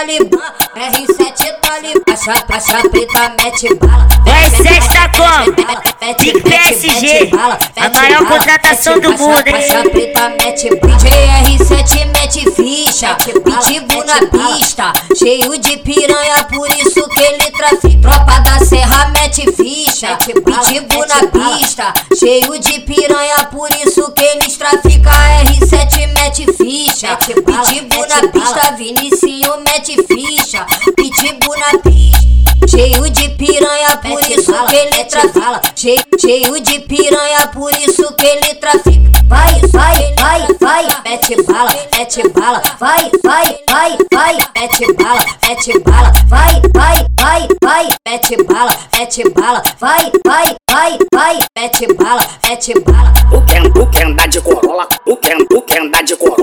Talibã, R7 Talibã. Faixa preta, mete bala. Vai sexta como? Big PSG, a maior contratação do mundo, hein? Mete bala. DJ R7 mete ficha, pitbull na pista. Cheio de piranha, por isso que ele trafica. Tropa da serra mete ficha, pitbull na pista. Cheio de piranha, por isso que eles traficam. R7 mete ficha, pitbull na pista. Vinicinho mete ficha, pitbull na pista. Cheio de piranha, por isso que ele trafica. Cheio, de piranha, por isso que ele trafica. Vai, vai, vai, vai, mete bala, mete bala. Vai, vai, vai, vai, mete bala, mete bala. Vai, vai, vai, vai, mete bala, mete bala. Vai, vai, vai, vai, mete bala, mete bala. O quer, o quer andar de Corolla, o quer, o quer andar de Corolla,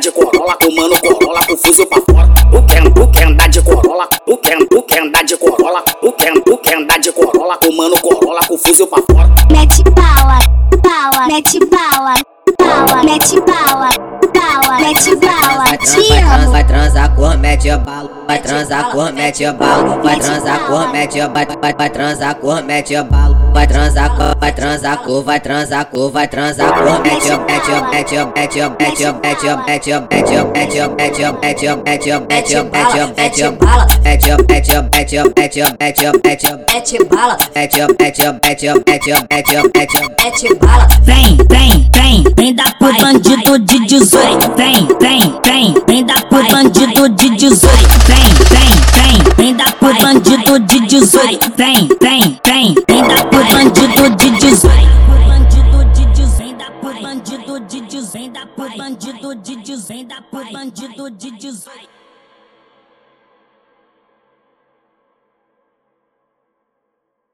de Corolla, com mano Corolla com fuzil pra fora. O quer, o quer andar de Corolla, o quer, o quer andar de Corolla, o quer, o quer andar de Corolla, com mano Corolla com fuzil pra fora. Mete bala, bala, mete bala, bala, mete bala, bala, mete bala. Te amo. Vai transar com mete bala, vai transar com mete bala, vai transar com mete vai vai vai transar com mete bala, vai transar com vai transar com vai transar com vai transar com mete mete mete mete mete mete mete mete mete mete mete mete mete mete mete bala, mete mete mete mete mete mete mete bala, mete mete mete mete mete mete mete bala. Vem, vem, vem, vem dar pro bandido de 18. Vem, vem, vem, vem dar pro bandido de 18. Vem, vem, vem, vem dar pro bandido de 18. Vem, vem, vem, Bandido de dizenda, por bandido de dizenda, por bandido de dizenda.